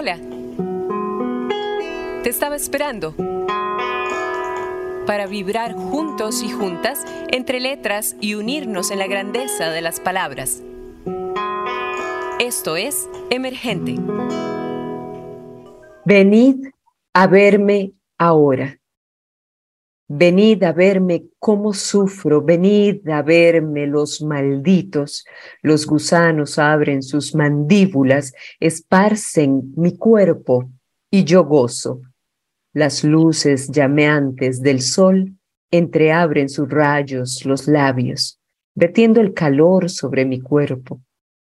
Hola. Te estaba esperando para vibrar juntos y juntas entre letras y unirnos en la grandeza de las palabras. Esto es Emergente. Venid a verme ahora. Venid a verme cómo sufro, venid a verme los malditos. Los gusanos abren sus mandíbulas, esparcen mi cuerpo y yo gozo. Las luces llameantes del sol entreabren sus rayos los labios, vertiendo el calor sobre mi cuerpo,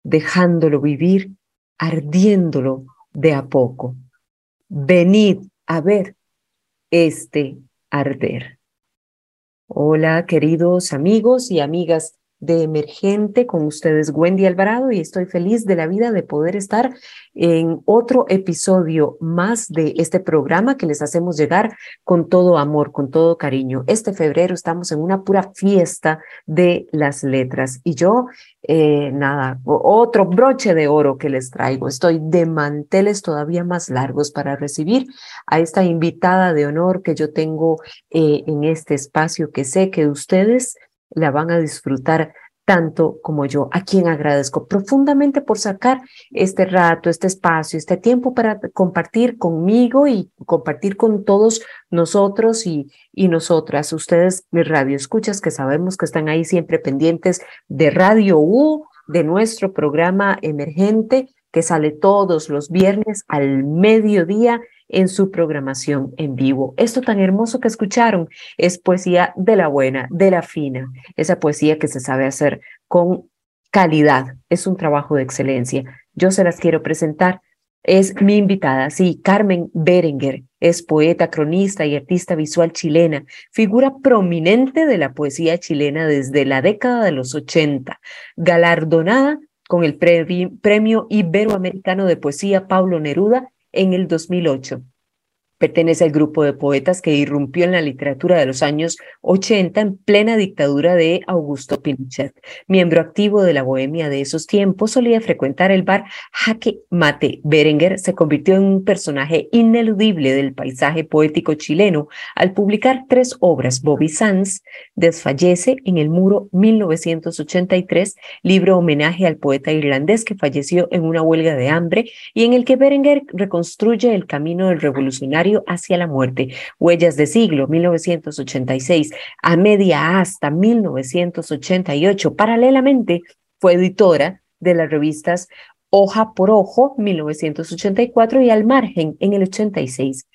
dejándolo vivir, ardiéndolo de a poco. Venid a ver este arder. Hola, queridos amigos y amigas de Emergente, con ustedes Wendy Alvarado y estoy feliz de la vida de poder estar en otro episodio más de este programa que les hacemos llegar con todo amor, con todo cariño. Este febrero estamos en una pura fiesta de las letras y yo, eh, nada, otro broche de oro que les traigo. Estoy de manteles todavía más largos para recibir a esta invitada de honor que yo tengo eh, en este espacio que sé que ustedes la van a disfrutar tanto como yo, a quien agradezco profundamente por sacar este rato, este espacio, este tiempo para compartir conmigo y compartir con todos nosotros y, y nosotras, ustedes, mis radioescuchas, que sabemos que están ahí siempre pendientes de Radio U, de nuestro programa emergente que sale todos los viernes al mediodía en su programación en vivo. Esto tan hermoso que escucharon es poesía de la buena, de la fina, esa poesía que se sabe hacer con calidad. Es un trabajo de excelencia. Yo se las quiero presentar. Es mi invitada, sí, Carmen Berenguer. Es poeta, cronista y artista visual chilena, figura prominente de la poesía chilena desde la década de los 80, galardonada con el Premio Iberoamericano de Poesía Pablo Neruda en el 2008. Pertenece al grupo de poetas que irrumpió en la literatura de los años 80 en plena dictadura de Augusto Pinochet. Miembro activo de la bohemia de esos tiempos, solía frecuentar el bar Jaque Mate. Berenguer se convirtió en un personaje ineludible del paisaje poético chileno al publicar tres obras. Bobby Sands desfallece en el muro 1983, libro homenaje al poeta irlandés que falleció en una huelga de hambre y en el que Berenguer reconstruye el camino del revolucionario hacia la muerte, Huellas de siglo, 1986, a media hasta 1988. Paralelamente, fue editora de las revistas Hoja por Ojo, 1984, y Al Margen, en el 86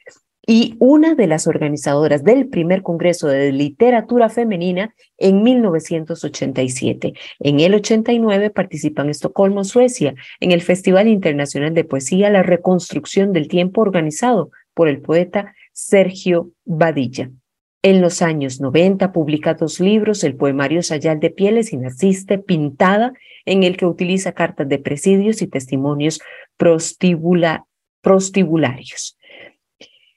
y una de las organizadoras del primer Congreso de Literatura Femenina en 1987. En el 89 participa en Estocolmo, Suecia, en el Festival Internacional de Poesía La Reconstrucción del Tiempo organizado por el poeta Sergio Badilla. En los años 90 publica dos libros, el poemario Sayal de Pieles y Naciste Pintada, en el que utiliza cartas de presidios y testimonios prostibularios.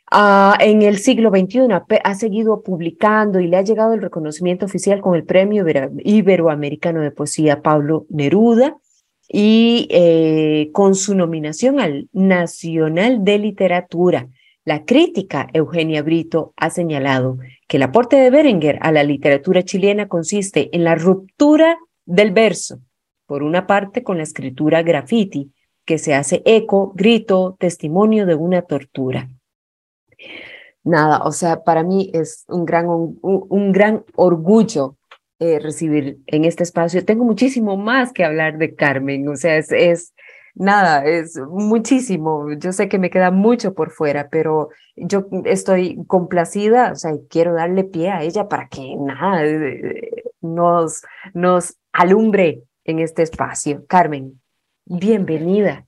Ah, en el siglo XXI ha seguido publicando y le ha llegado el reconocimiento oficial con el Premio Iberoamericano de Poesía Pablo Neruda y eh, con su nominación al Nacional de Literatura la crítica Eugenia Brito ha señalado que el aporte de Berenguer a la literatura chilena consiste en la ruptura del verso, por una parte con la escritura graffiti, que se hace eco, grito, testimonio de una tortura. Nada, o sea, para mí es un gran, un, gran orgullo eh, recibir en este espacio. Tengo muchísimo más que hablar de Carmen, o sea, es, es nada, es muchísimo. Yo sé que me queda mucho por fuera, pero yo estoy complacida, o sea, quiero darle pie a ella para que nada eh, nos, nos alumbre en este espacio. Carmen, bienvenida.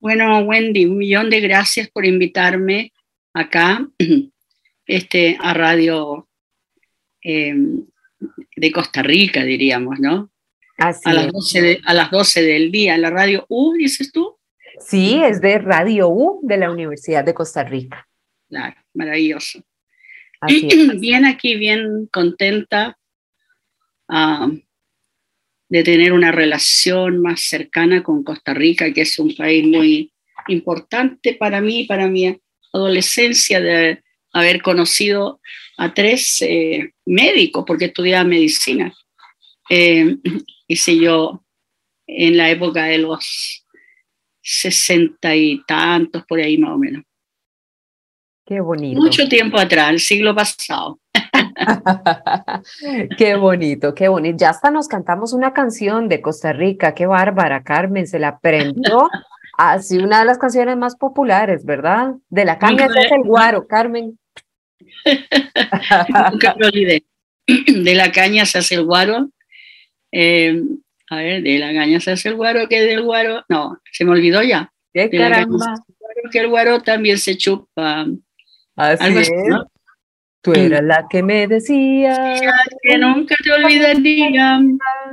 Bueno, Wendy, un millón de gracias por invitarme acá este, a Radio eh, de Costa Rica, diríamos, ¿no? A, las 12 a las 12 del día, la radio U, dices tú. Sí, es de Radio U de la Universidad de Costa Rica. Claro, maravilloso. bien aquí, bien contenta ah, de tener una relación más cercana con Costa Rica, que es un país muy importante para mí, para mi adolescencia, de haber conocido a tres eh, médicos, porque estudiaba medicina. Eh, hice yo en la época de los sesenta y tantos, por ahí más o menos. Qué bonito. Mucho tiempo atrás, el siglo pasado. qué bonito, qué bonito. Ya hasta nos cantamos una canción de Costa Rica, qué bárbara, Carmen, se la aprendió. Así una de las canciones más populares, ¿verdad? De la caña se hace el guaro, Carmen. Nunca me olvidé. De la caña se hace el guaro. Eh, a ver, de la caña se hace el guaro, que del guaro. No, se me olvidó ya. ¿Qué caramba? que el guaro también se chupa. Así es. Tú eras la que me decía que nunca te olvidaría.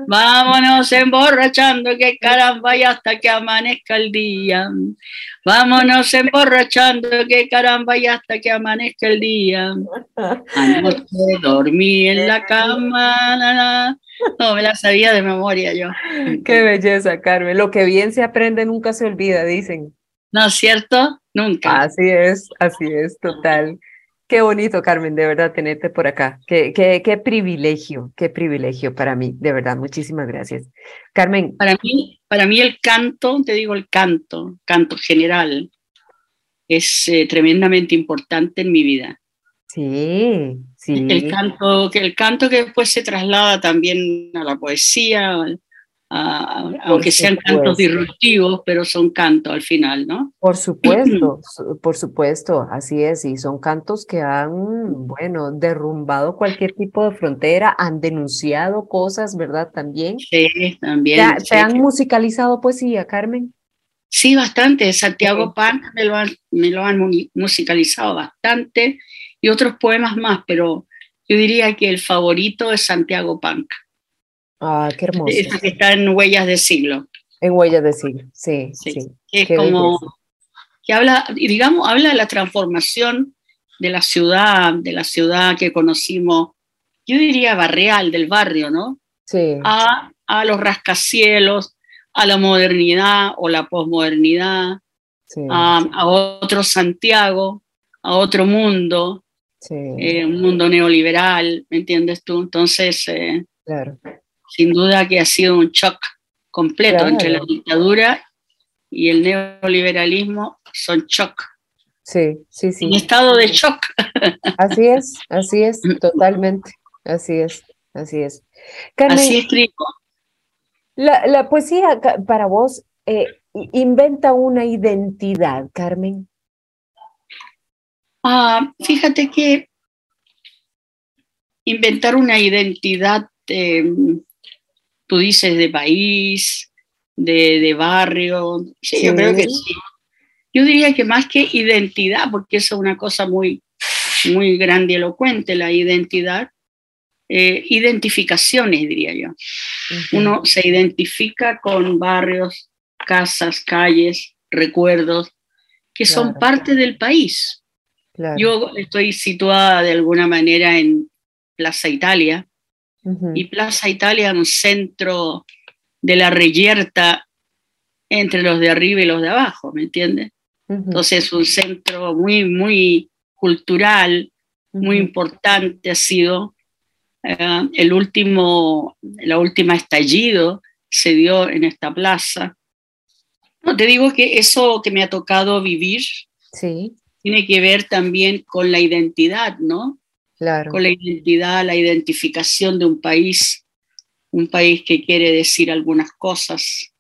Vámonos emborrachando, que caramba, y hasta que amanezca el día. Vámonos emborrachando, que caramba, y hasta que amanezca el día. Anoche dormí en la cama. No, me la sabía de memoria yo. Qué belleza, Carmen. Lo que bien se aprende nunca se olvida, dicen. ¿No es cierto? Nunca. Así es, así es, total. Qué bonito, Carmen, de verdad, tenerte por acá. Qué, qué, qué privilegio, qué privilegio para mí, de verdad. Muchísimas gracias. Carmen. Para mí, para mí el canto, te digo el canto, canto general, es eh, tremendamente importante en mi vida. Sí, sí. El canto, que el canto que después se traslada también a la poesía, aunque sean cantos disruptivos, pero son cantos al final, ¿no? Por supuesto, por supuesto, así es, y son cantos que han, bueno, derrumbado cualquier tipo de frontera, han denunciado cosas, ¿verdad? También. Sí, también. ¿Se, han musicalizado poesía, Carmen? Sí, bastante. Santiago Pan me lo, han, me lo han musicalizado bastante y otros poemas más, pero yo diría que el favorito es Santiago Punk. Ah, qué hermoso. Esa que está en Huellas de Siglo. En Huellas de Siglo, sí, sí. Es como que habla, digamos, habla de la transformación de la ciudad, de la ciudad que conocimos, yo diría barrial, del barrio, ¿no? Sí. A, a los rascacielos, a la modernidad o la posmodernidad, sí. a, a, otro Santiago, a otro mundo, sí. eh, un mundo neoliberal, ¿me entiendes tú? Entonces, eh, claro sin duda que ha sido un shock completo Claro. entre la dictadura y el neoliberalismo, son shock, Sí, sí, sí. un estado de shock. Así es, así es, totalmente. Así es, así es. Carmen, Así escribo. la, la poesía para vos eh, inventa una identidad, Carmen. Ah, fíjate que inventar una identidad, eh, tú dices, de país, de, de barrio, sí, yo creo que sí. Yo diría que más que identidad, porque eso es una cosa muy, muy grandilocuente, la identidad, eh, identificaciones, diría yo. Uno se identifica con barrios, casas, calles, recuerdos, que son Claro. parte del país. Claro. Yo estoy situada de alguna manera en Plaza Italia y Plaza Italia es un centro de la reyerta entre los de arriba y los de abajo, ¿me entiendes? ujú, Entonces es un centro muy, muy cultural, muy importante ha sido. Eh, el último, la última estallido se dio en esta plaza. No, te digo que eso que me ha tocado vivir Sí, tiene que ver también con la identidad, ¿no? claro. Con la identidad, la identificación de un país, un país que quiere decir algunas cosas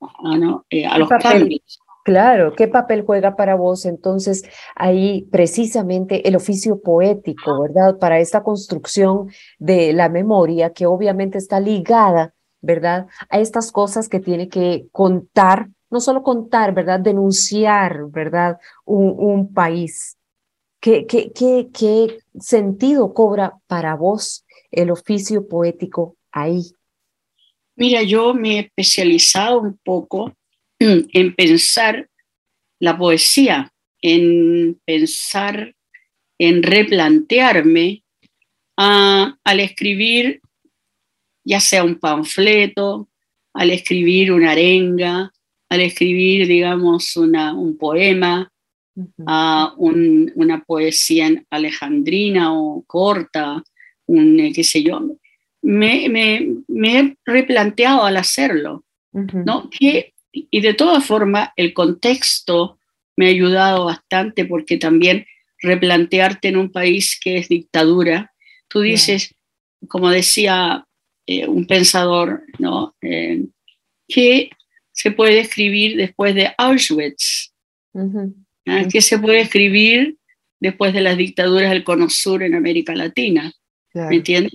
ah, ¿no? Eh, a los papel? cambios. Claro, ¿qué papel juega para vos entonces ahí precisamente el oficio poético, ¿verdad? Para esta construcción de la memoria que obviamente está ligada, ¿verdad? A estas cosas que tiene que contar, no solo contar, ¿verdad? Denunciar, ¿verdad? Un, país. ¿Qué, qué, qué, ¿Qué sentido cobra para vos el oficio poético ahí? Mira, yo me he especializado un poco en pensar la poesía, en pensar, en replantearme al escribir ya sea un panfleto, al escribir una arenga, al escribir, digamos, una, un poema, a una poesía alejandrina o corta, un, eh, qué sé yo, me, me, me he replanteado al hacerlo, ¿no? Que, y de todas formas, el contexto me ha ayudado bastante porque también replantearte en un país que es dictadura, tú dices, como decía eh, un pensador, ¿no? Eh, que se puede escribir después de Auschwitz, ¿Ah? que se puede escribir después de las dictaduras del Cono Sur en América Latina. ¿Me entiendes?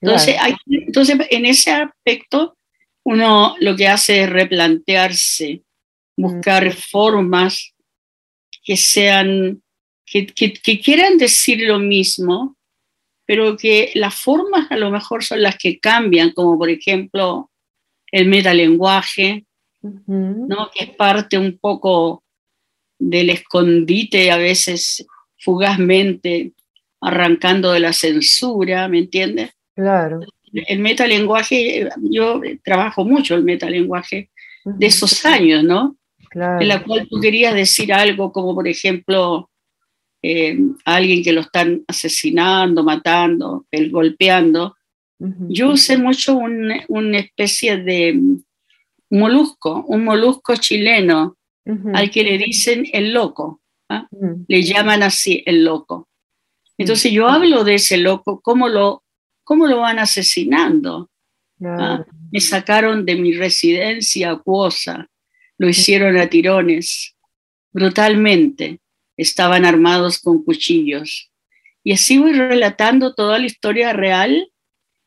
Entonces, entonces, en ese aspecto, uno lo que hace es replantearse, buscar formas que sean, que, que, quieran decir lo mismo, pero que las formas a lo mejor son las que cambian, como por ejemplo el metalenguaje, ¿no? que es parte un poco del escondite a veces fugazmente arrancando de la censura, ¿me entiendes? Claro. El metalenguaje, yo trabajo mucho el metalenguaje de esos años, ¿no? Claro. En la cual tú querías decir algo como, por ejemplo, eh, a alguien que lo están asesinando, matando, el, golpeando. Yo usé mucho una especie de molusco, un molusco chileno, al que le dicen el loco. ¿ah? Le llaman así el loco. Entonces yo hablo de ese loco, cómo lo, cómo lo van asesinando. ¿Ah? Me sacaron de mi residencia acuosa, lo hicieron a tirones, brutalmente. Estaban armados con cuchillos. Y así voy relatando toda la historia real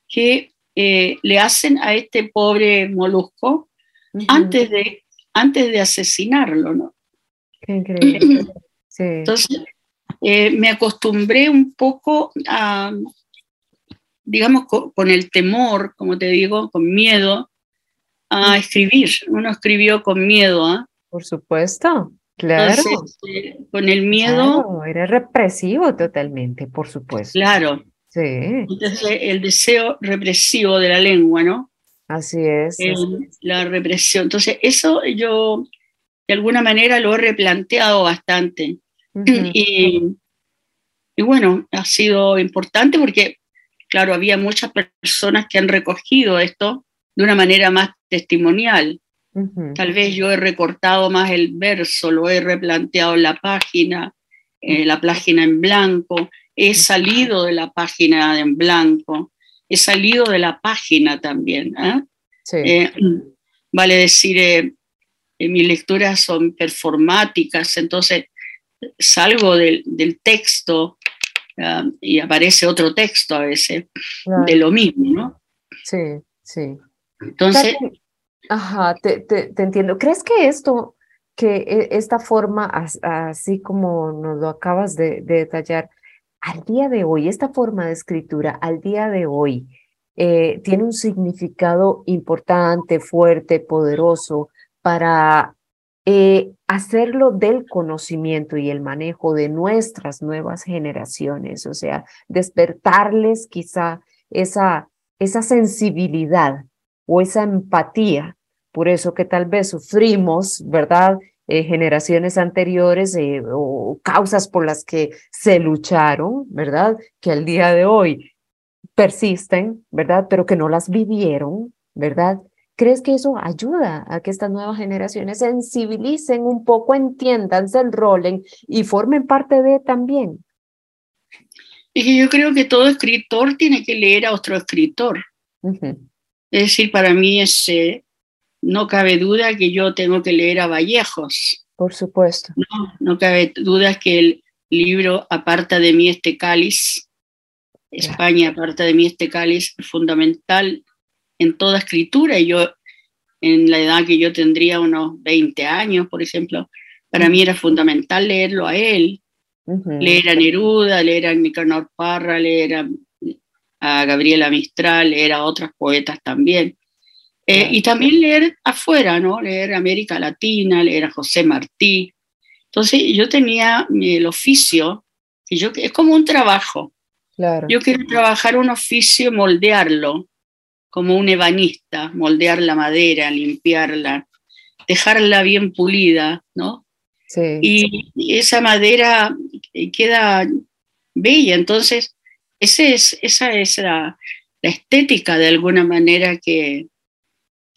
que eh, le hacen a este pobre molusco antes, de, antes de asesinarlo, ¿no? Qué increíble. Entonces, eh, me acostumbré un poco a, digamos, con, el temor, como te digo, con miedo, a escribir. Uno escribió con miedo. ¿ah? Por supuesto, claro. Eh, con el miedo. era represivo totalmente, por supuesto. Claro. Sí. Entonces, el deseo represivo de la lengua, ¿no? Así es. La represión. Entonces, eso yo de alguna manera lo he replanteado bastante. y, bueno, ha sido importante porque, claro, había muchas personas que han recogido esto de una manera más testimonial. Tal vez yo he recortado más el verso, lo he replanteado en la página, eh, la página en blanco, he salido de la página en blanco, he salido de la página también. ¿ah? Eh, vale decir, eh, mis lecturas son performáticas, entonces salgo del, texto ah, y aparece otro texto a veces de lo mismo, ¿no? Sí, sí. Entonces... Ajá, te, te, entiendo. ¿Crees que esto, que e, esta forma, así como nos lo acabas de, detallar, al día de hoy, esta forma de escritura, al día de hoy, eh, tiene un significado importante, fuerte, poderoso para eh, hacerlo del conocimiento y el manejo de nuestras nuevas generaciones, o sea, despertarles quizá esa, esa sensibilidad o esa empatía, por eso que tal vez sufrimos, ¿verdad? Eh, generaciones anteriores eh, o causas por las que se lucharon, ¿verdad? Que al día de hoy persisten, ¿verdad? Pero que no las vivieron, ¿verdad? ¿Crees que eso ayuda a que estas nuevas generaciones sensibilicen un poco, entiendan, se enrolen y formen parte de también? Es que yo creo que todo escritor tiene que leer a otro escritor. Es decir, para mí es, eh, no cabe duda que yo tengo que leer a Vallejos. Por supuesto. No, no cabe duda que el libro Aparta de mí este cáliz, España aparta de mí este cáliz, es fundamental en toda escritura. Y yo, en la edad que yo tendría, unos 20 años, por ejemplo, para mí era fundamental leerlo a él, leer a Neruda, leer a Nicanor Parra, leer a, Gabriela Mistral, leer a otras poetas también. Eh, y también leer afuera, ¿no? Leer América Latina, leer a José Martí. Entonces yo tenía el oficio, que yo, es como un trabajo. Claro. Yo quiero trabajar un oficio, moldearlo, como un ebanista, moldear la madera, limpiarla, dejarla bien pulida, ¿no? Sí. Y esa madera queda bella, entonces ese es, esa es la, la estética de alguna manera que,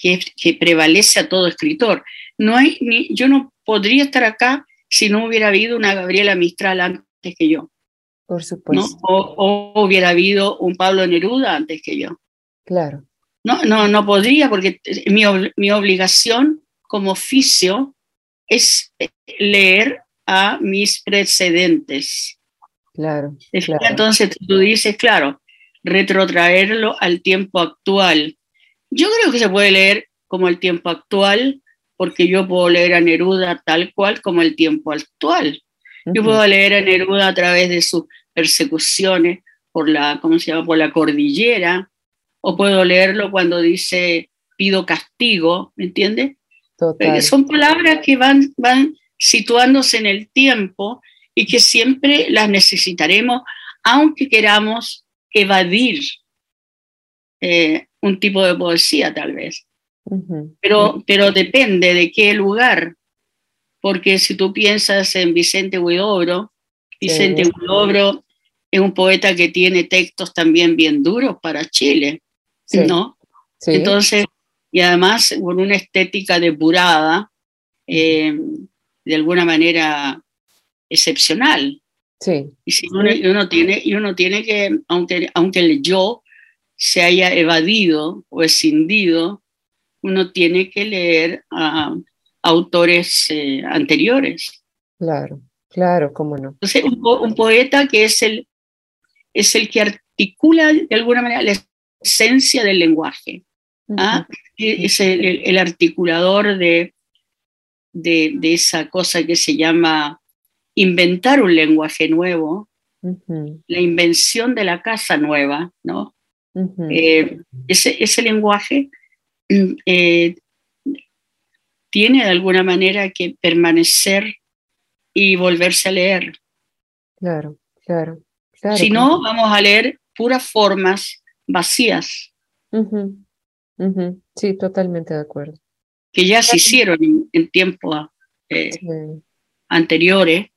que, que, prevalece a todo escritor. No hay ni, yo no podría estar acá si no hubiera habido una Gabriela Mistral antes que yo. Por supuesto. ¿no? O, o, hubiera habido un Pablo Neruda antes que yo. Claro. No, no, no podría, porque mi, mi obligación como oficio es leer a mis precedentes. Claro, claro. Entonces tú dices, claro, retrotraerlo al tiempo actual. Yo creo que se puede leer como el tiempo actual, porque yo puedo leer a Neruda tal cual como el tiempo actual. Uh -huh. Yo puedo leer a Neruda a través de sus persecuciones por la, ¿cómo se llama? Por la cordillera, o puedo leerlo cuando dice pido castigo, ¿me entiendes? Total. Son palabras que van, van situándose en el tiempo y que siempre las necesitaremos, aunque queramos evadir eh, un tipo de poesía tal vez. Uh -huh. pero, pero depende de qué lugar, porque si tú piensas en Vicente Huidobro, Vicente sí. Huidobro es un poeta que tiene textos también bien duros para Chile, sí. ¿no? Sí. Entonces, y además con una estética depurada, eh, de alguna manera excepcional. Sí. Y, si uno, uno, tiene, y uno tiene que, aunque, aunque el yo se haya evadido o escindido, uno tiene que leer a autores eh, anteriores. Claro, claro, cómo no. Entonces, un, un, poeta que es el, es el que articula de alguna manera la esencia del lenguaje. Uh -huh. ¿ah? Es el, el, el articulador de, de, de, esa cosa que se llama inventar un lenguaje nuevo, uh -huh. la invención de la casa nueva, ¿no? Uh -huh. eh, ese, ese, lenguaje eh, tiene de alguna manera que permanecer y volverse a leer. Claro, claro. claro si no, vamos a leer puras formas vacías. Uh -huh. Sí, totalmente de acuerdo. Que ya se hicieron en, en tiempos eh, sí. anteriores,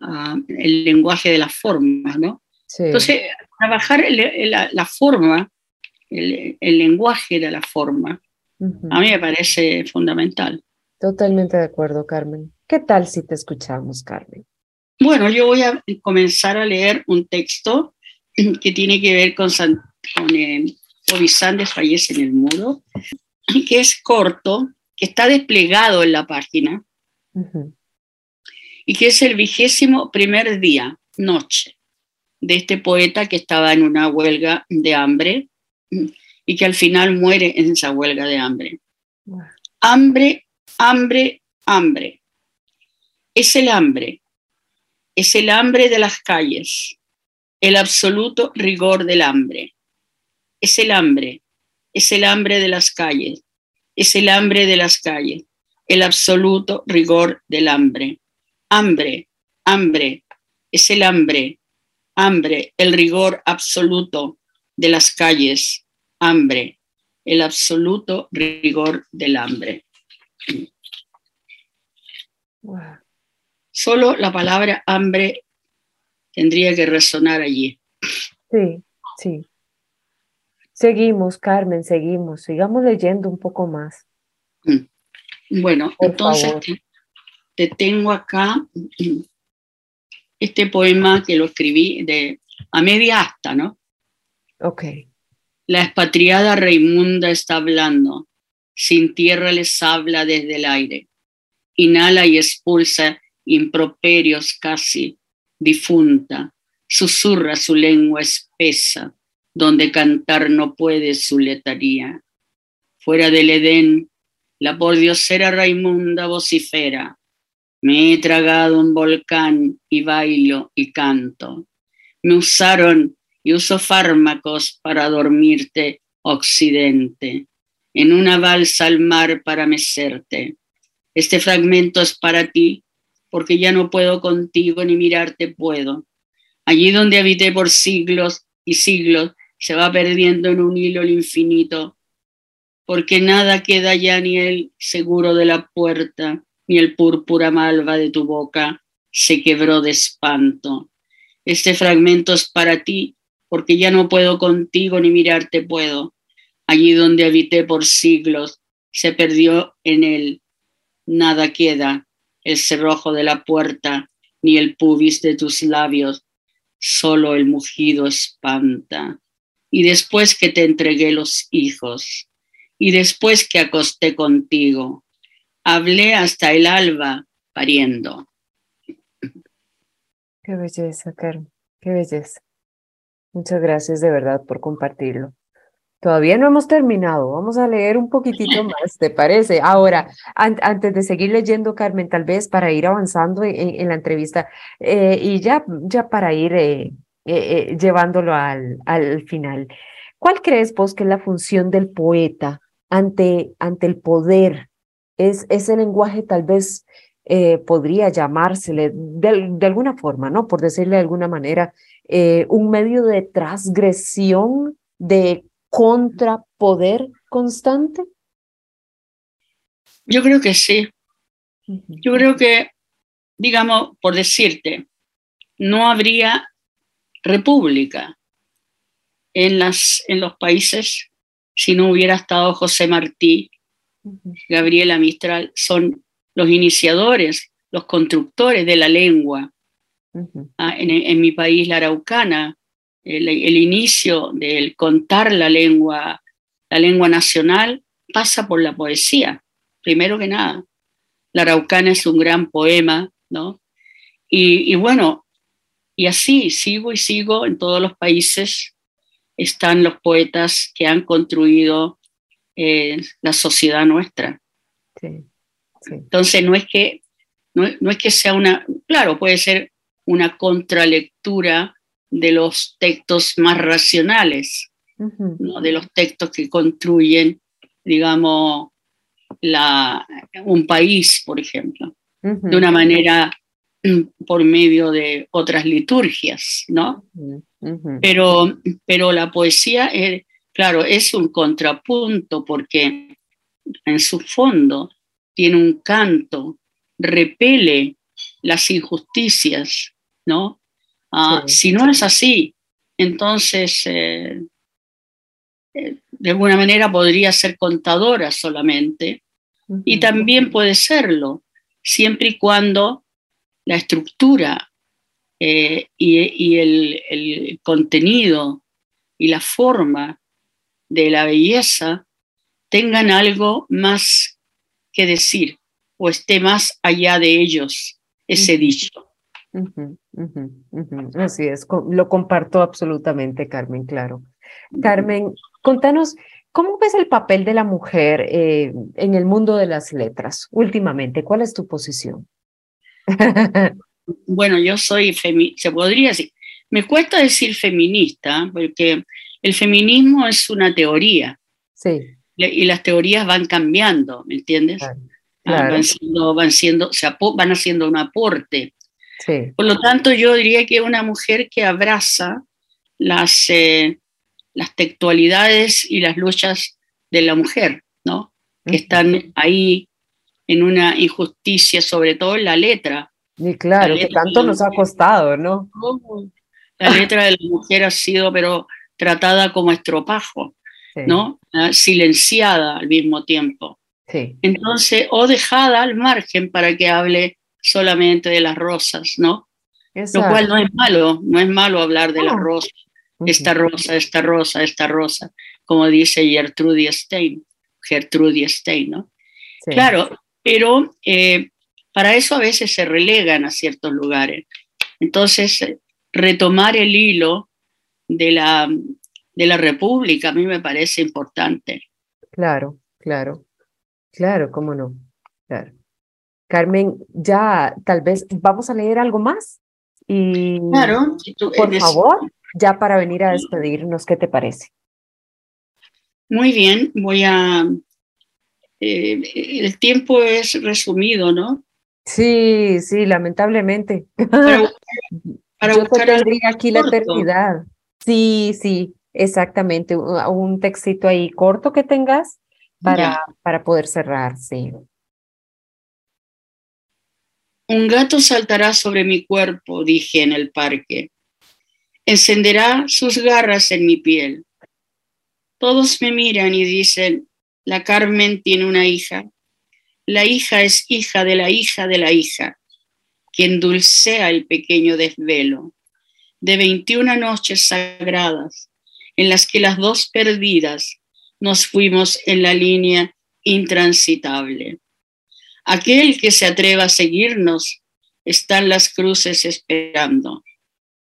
uh, el lenguaje de las formas, ¿no? Sí. Entonces, trabajar el, la, la, forma, el, el, lenguaje de la forma, uh -huh. a mí me parece fundamental. Totalmente de acuerdo, Carmen. ¿Qué tal si te escuchamos, Carmen? Bueno, yo voy a comenzar a leer un texto que tiene que ver con, San, con eh, desfallece en el muro, que es corto, que está desplegado en la página, uh -huh. y que es el vigésimo primer día, noche, de este poeta que estaba en una huelga de hambre y que al final muere en esa huelga de hambre. Hambre, hambre, hambre. Es el hambre, es el hambre de las calles, el absoluto rigor del hambre. Es el hambre, es el hambre de las calles, es el hambre de las calles, el absoluto rigor del hambre. Hambre, hambre, es el hambre, hambre, el rigor absoluto de las calles, hambre, el absoluto rigor del hambre. Wow. Solo la palabra hambre tendría que resonar allí. Sí, sí. Seguimos, Carmen, seguimos. Sigamos leyendo un poco más. Mm. Bueno, Por entonces te, te, tengo acá este poema que lo escribí de a media asta, ¿no? Ok. La expatriada Raimunda está hablando. Sin tierra les habla desde el aire. Inhala y expulsa improperios casi difunta. Susurra su lengua espesa, donde cantar no puede su letaría. Fuera del Edén, la pordiosera Raimunda vocifera. Me he tragado un volcán y bailo y canto. Me usaron y uso fármacos para dormirte, occidente, en una balsa al mar para mecerte. Este fragmento es para ti, porque ya no puedo contigo ni mirarte puedo. Allí donde habité por siglos y siglos, se va perdiendo en un hilo el infinito. porque nada queda ya ni el seguro de la puerta, ni el púrpura malva de tu boca se quebró de espanto. Este fragmento es para ti, porque ya no puedo contigo ni mirarte puedo. Allí donde habité por siglos, se perdió en él. Nada queda, el cerrojo de la puerta, ni el pubis de tus labios, solo el mugido espanta. Y después que te entregué los hijos, y después que acosté contigo, hablé hasta el alba pariendo. Qué belleza, Carmen, qué belleza. Muchas gracias de verdad por compartirlo. Todavía no hemos terminado, vamos a leer un poquitito más, ¿te parece? Ahora, antes de seguir leyendo, Carmen, tal vez para ir avanzando en, la entrevista eh, y ya, ya para ir eh, eh, llevándolo al, al final, ¿cuál crees vos que es la función del poeta ante, ante el poder? Es ese lenguaje tal vez podría llamársele de, de, alguna forma, ¿no? Por decirle de alguna manera, un medio de transgresión de contrapoder constante? Yo creo que sí. Yo creo que, digamos, por decirte, no habría república en, las, en los países si no hubiera estado José Martí, Gabriela Mistral, son los iniciadores, los constructores de la lengua. Ah, en, en, mi país, la araucana, el, inicio del contar la lengua, la lengua nacional, pasa por la poesía, primero que nada. La Araucana es un gran poema, ¿no? Y, bueno, y así sigo y sigo en todos los países están los poetas que han construido eh, la sociedad nuestra. Entonces no es que no, no, es que sea una, claro, puede ser una contralectura de los textos más racionales, de los textos que construyen, digamos, la, un país, por ejemplo, de una manera por medio de otras liturgias, ¿no? pero, pero la poesía, es, claro, es un contrapunto porque en su fondo tiene un canto, repele las injusticias, ¿no? Ah, si no es así, entonces eh, eh, de alguna manera podría ser contadora solamente y también puede serlo, siempre y cuando la estructura eh, y, el, el, contenido y la forma de la belleza tengan algo más que decir o esté más allá de ellos ese dicho. Así es, lo comparto absolutamente, Carmen, claro. Carmen, contanos, ¿cómo ves el papel de la mujer eh, en el mundo de las letras últimamente? ¿Cuál es tu posición? bueno, yo soy, se podría decir, me cuesta decir feminista, porque el feminismo es una teoría. Sí. Y las teorías van cambiando, ¿me entiendes? Ah, van siendo, van siendo, se van haciendo un aporte por lo tanto, yo diría que una mujer que abraza las, eh, las textualidades y las luchas de la mujer, ¿no? Que están ahí en una injusticia, sobre todo en la letra. Y claro, que tanto nos ha costado, ¿no? La letra de la mujer ha sido, pero tratada como estropajo, ¿no? Ah, silenciada al mismo tiempo. Entonces, o dejada al margen para que hable solamente de las rosas, ¿no? Lo cual no es malo, no es malo hablar de las rosas, esta rosa, esta rosa, esta rosa, como dice Gertrudie Stein, Gertrudie Stein, ¿no? Claro, pero eh, para eso a veces se relegan a ciertos lugares. Entonces, eh, retomar el hilo de la, de la República a mí me parece importante. Claro, claro, claro, cómo no, claro. Carmen, ya tal vez vamos a leer algo más. Y claro, por favor, ya para venir a despedirnos, ¿qué te parece? Muy bien, voy a... Eh, el tiempo es resumido, ¿no? Sí, sí, lamentablemente. Para, Yo tendría aquí la eternidad. Sí, sí, exactamente. Un textito ahí corto que tengas para, para poder cerrar, sí. Un gato saltará sobre mi cuerpo, dije en el parque. Encenderá sus garras en mi piel. Todos me miran y dicen, la Carmen tiene una hija. La hija es hija de la hija de la hija, quien dulcea el pequeño desvelo de 21 noches sagradas en las que las dos perdidas nos fuimos en la línea intransitable. Aquel que se atreva a seguirnos está en las cruces esperando.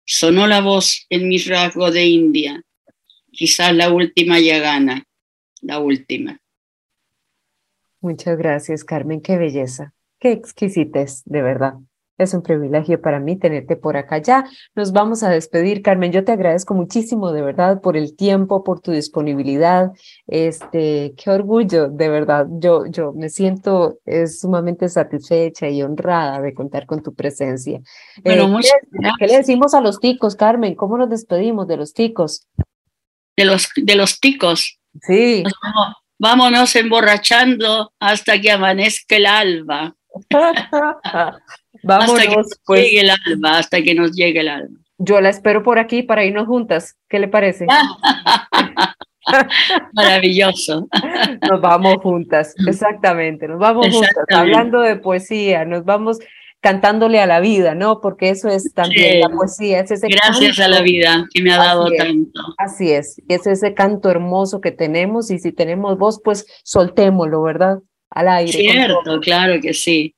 Sonó la voz en mi rasgo de India. Quizás la última ya gana, la última. Muchas gracias, Carmen. Qué belleza, qué exquisitez, de verdad. Es un privilegio para mí tenerte por acá. Ya nos vamos a despedir, Carmen. Yo te agradezco muchísimo, de verdad, por el tiempo, por tu disponibilidad. Este, qué orgullo, de verdad. Yo, yo me siento es, sumamente satisfecha y honrada de contar con tu presencia. Bueno, eh, ¿qué, le decimos a los ticos, Carmen? ¿Cómo nos despedimos de los ticos? De los, de los ticos. Sí. vámonos emborrachando hasta que amanezca el alba. Vámonos, hasta que nos pues. llegue el alma, hasta que nos llegue el alma. Yo la espero por aquí para irnos juntas. ¿Qué le parece? Maravilloso. Nos vamos juntas, exactamente, nos vamos juntas, hablando de poesía, nos vamos cantándole a la vida, ¿no? Porque eso es también la poesía, es ese Gracias a la vida que me ha dado así tanto. Es, así es, es ese canto hermoso que tenemos y si tenemos voz, pues soltémoslo, ¿verdad? Al aire. Cierto, claro que sí.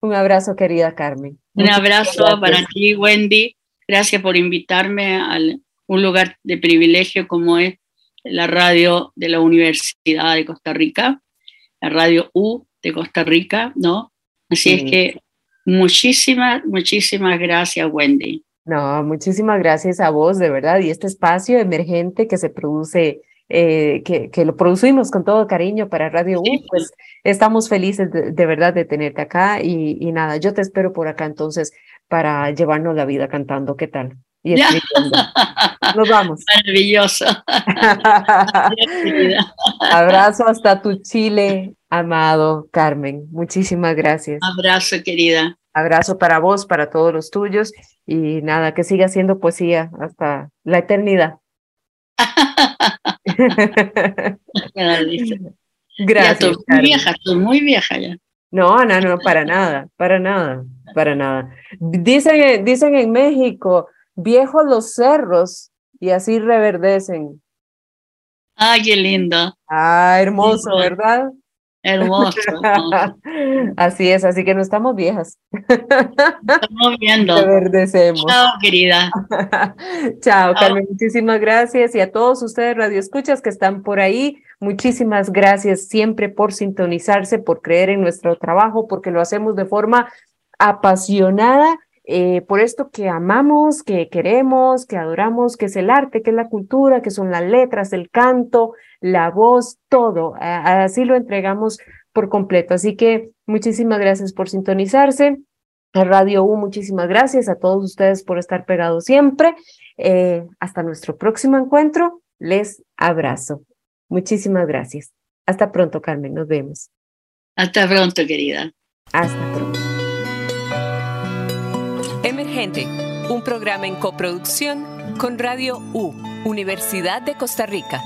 Un abrazo, querida Carmen. Un abrazo para ti, Wendy. Gracias por invitarme a un lugar de privilegio como es la radio de la Universidad de Costa Rica, la radio U de Costa Rica, ¿no? Así es que muchísimas, muchísimas gracias, Wendy. No, muchísimas gracias a vos, de verdad, y este espacio emergente que se produce eh, que, que, lo producimos con todo cariño para Radio U, pues estamos felices de, verdad de tenerte acá y, y, nada, yo te espero por acá entonces para llevarnos la vida cantando, ¿qué tal? Y Nos vamos. Maravilloso. Abrazo hasta tu Chile, amado Carmen. Muchísimas gracias. Abrazo, querida. Abrazo para vos, para todos los tuyos y nada, que siga siendo poesía hasta la eternidad. Gracias. Ya, muy vieja, tú muy vieja ya. No, no, no, para nada, para nada, para nada. Dicen, dicen en México, viejos los cerros y así reverdecen. Ay, qué lindo. Ah, hermoso, ¿verdad? Hermoso. así es, así que no estamos viejas. Estamos viendo. Reverdecemos. Chao, querida. Chao, Carmen, muchísimas gracias. Y a todos ustedes, radioescuchas que están por ahí, muchísimas gracias siempre por sintonizarse, por creer en nuestro trabajo, porque lo hacemos de forma apasionada. Eh, por esto que amamos, que queremos, que adoramos, que es el arte, que es la cultura, que son las letras, el canto, la voz, todo. Así lo entregamos por completo. Así que muchísimas gracias por sintonizarse. A Radio U, muchísimas gracias a todos ustedes por estar pegados siempre. Eh, hasta nuestro próximo encuentro. Les abrazo. Muchísimas gracias. Hasta pronto, Carmen. Nos vemos. Hasta pronto, querida. Hasta pronto. Emergente, un programa en coproducción con Radio U, Universidad de Costa Rica.